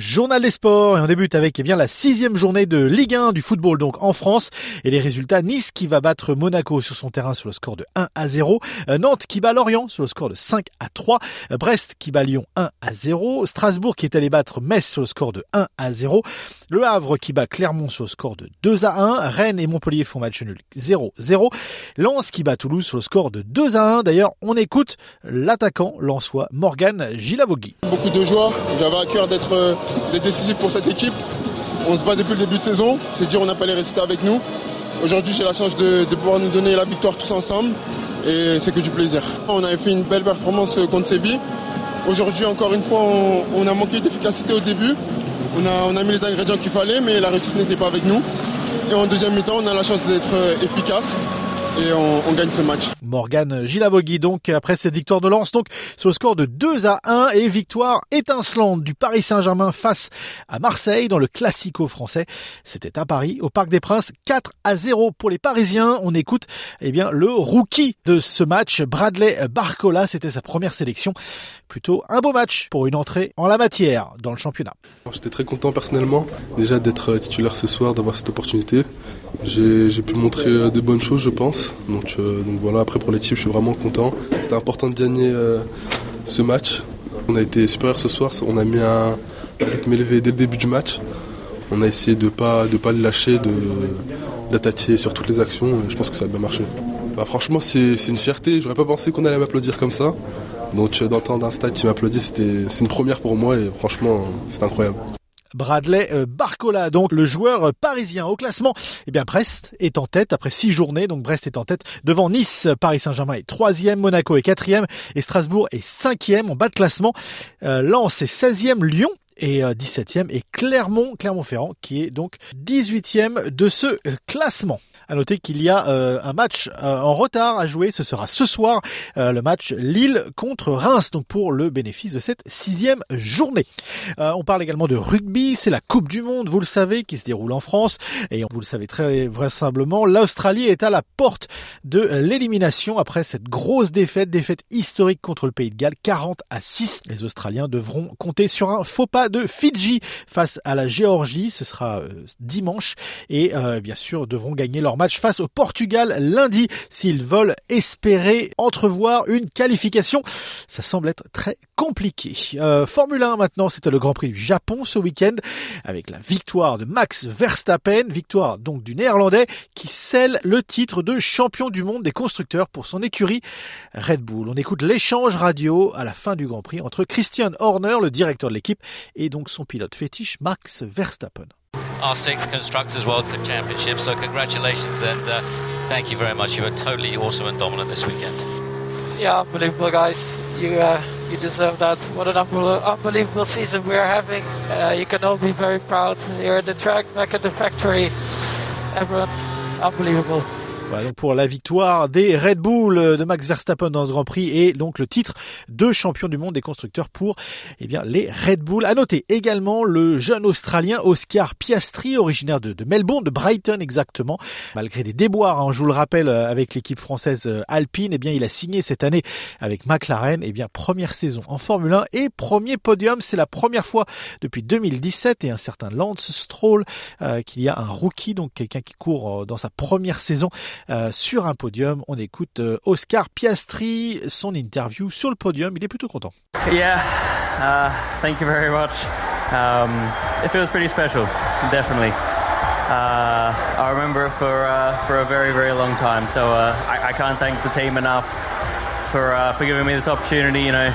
Journal des sports. Et on débute avec eh bien la sixième journée de Ligue 1 du football donc en France. Et les résultats Nice qui va battre Monaco sur son terrain sur le score de 1 à 0, euh, Nantes qui bat Lorient sur le score de 5 à 3, euh, Brest qui bat Lyon 1 à 0, Strasbourg qui est allé battre Metz sur le score de 1 à 0, Le Havre qui bat Clermont sur le score de 2 à 1, Rennes et Montpellier font match nul 0-0, Lens qui bat Toulouse sur le score de 2 à 1. D'ailleurs, on écoute l'attaquant lensois Morgan Gilavogui. Beaucoup de joie, j'avais à cœur d'être euh, décisif pour cette équipe. On se bat depuis le début de saison, c'est dire on n'a pas les résultats avec nous. Aujourd'hui j'ai la chance de, pouvoir nous donner la victoire tous ensemble et c'est que du plaisir. On avait fait une belle performance contre Séville. Aujourd'hui encore une fois on, a manqué d'efficacité au début. On a, on mis les ingrédients qu'il fallait mais la réussite n'était pas avec nous. Et en deuxième mi-temps on a la chance d'être efficace et on, gagne ce match. Morgan Gilavogui donc après cette victoire de Lens donc sur le score de 2 à 1 et victoire étincelante du Paris Saint-Germain face à Marseille dans le classico français. C'était à Paris au Parc des Princes 4 à 0 pour les Parisiens. On écoute eh bien le rookie de ce match Bradley Barcola, c'était sa première sélection. Plutôt un beau match pour une entrée en la matière dans le championnat. J'étais très content personnellement déjà d'être titulaire ce soir, d'avoir cette opportunité. J'ai pu montrer euh, des bonnes choses je pense. Donc, euh, donc voilà, après pour l'équipe je suis vraiment content. C'était important de gagner euh, ce match. On a été supérieur ce soir, on a mis un, rythme élevé dès le début du match. On a essayé de ne pas, le lâcher, d'attaquer sur toutes les actions et je pense que ça a bien marché. Bah, franchement c'est une fierté, j'aurais pas pensé qu'on allait m'applaudir comme ça. Donc d'entendre un stade qui m'applaudit, c'est une première pour moi et franchement c'est incroyable. Bradley euh, Barcola, donc le joueur euh, parisien au classement. Eh bien, Brest est en tête après six journées. Donc, Brest est en tête devant Nice. Paris Saint-Germain est troisième, Monaco est quatrième et Strasbourg est cinquième en bas de classement. Euh, Lens est 16e, Lyon et 17e et Clermont, Clermont-Ferrand qui est donc 18e de ce classement. À noter qu'il y a euh, un match euh, en retard à jouer. Ce sera ce soir euh, le match Lille contre Reims. Donc pour le bénéfice de cette sixième journée. on parle également de rugby. C'est la Coupe du Monde, vous le savez, qui se déroule en France. Et vous le savez très vraisemblablement, l'Australie est à la porte de l'élimination après cette grosse défaite, défaite historique contre le Pays de Galles, 40 à 6. Les Australiens devront compter sur un faux pas de Fidji face à la Géorgie. Ce sera dimanche et bien sûr devront gagner leur match face au Portugal lundi s'ils veulent espérer entrevoir une qualification. Ça semble être très compliqué. Euh, Formule 1 maintenant, c'était le Grand Prix du Japon ce week-end avec la victoire de Max Verstappen, victoire donc du Néerlandais qui scelle le titre de champion du monde des constructeurs pour son écurie Red Bull. On écoute l'échange radio à la fin du Grand Prix entre Christian Horner, le directeur de l'équipe, et donc son pilote fétiche Max Verstappen. Our sixth Constructors World Championship. So congratulations and uh, thank you very much. You were totally awesome and dominant this weekend. Yeah, unbelievable, guys. You uh, you deserve that. What an unbelievable season we are having. Uh, you can all be very proud. Here at the track, back at the factory. Everyone, unbelievable. Voilà donc pour la victoire des Red Bull de Max Verstappen dans ce Grand Prix et donc le titre de champion du monde des constructeurs pour eh bien les Red Bull. À noter également le jeune Australien Oscar Piastri, originaire de, Melbourne, de Brighton exactement. Malgré des déboires, hein, je vous le rappelle, avec l'équipe française euh, Alpine, eh bien il a signé cette année avec McLaren. Eh bien première saison en Formule 1 et premier podium. C'est la première fois depuis 2017 et un certain Lance Stroll euh, qu'il y a un rookie, donc quelqu'un qui court euh, dans sa première saison euh, sur un podium. On écoute euh, Oscar Piastri, son interview sur le podium. Il est plutôt content. Yeah, uh, thank you very much. Um, it feels pretty special, definitely. Uh, I remember it for uh, for a very very long time. So uh, I, I, can't thank the team enough for uh, for giving me this opportunity. You know,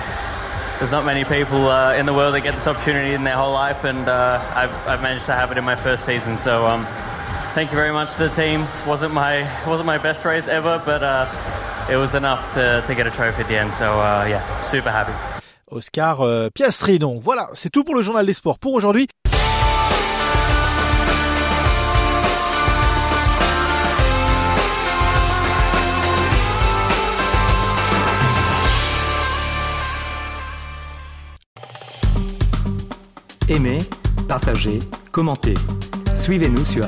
there's not many people uh, in the world that get this opportunity in their whole life, and uh, I've I've managed to have it in my first season. So um, thank you very much to the team. wasn't my wasn't my best race ever, but uh, it was enough to, to get a trophy at the end. So uh, yeah, super happy. Oscar euh, Piastri. Donc voilà, c'est tout pour le journal des sports pour aujourd'hui. Aimez, partagez, commentez. Suivez-nous sur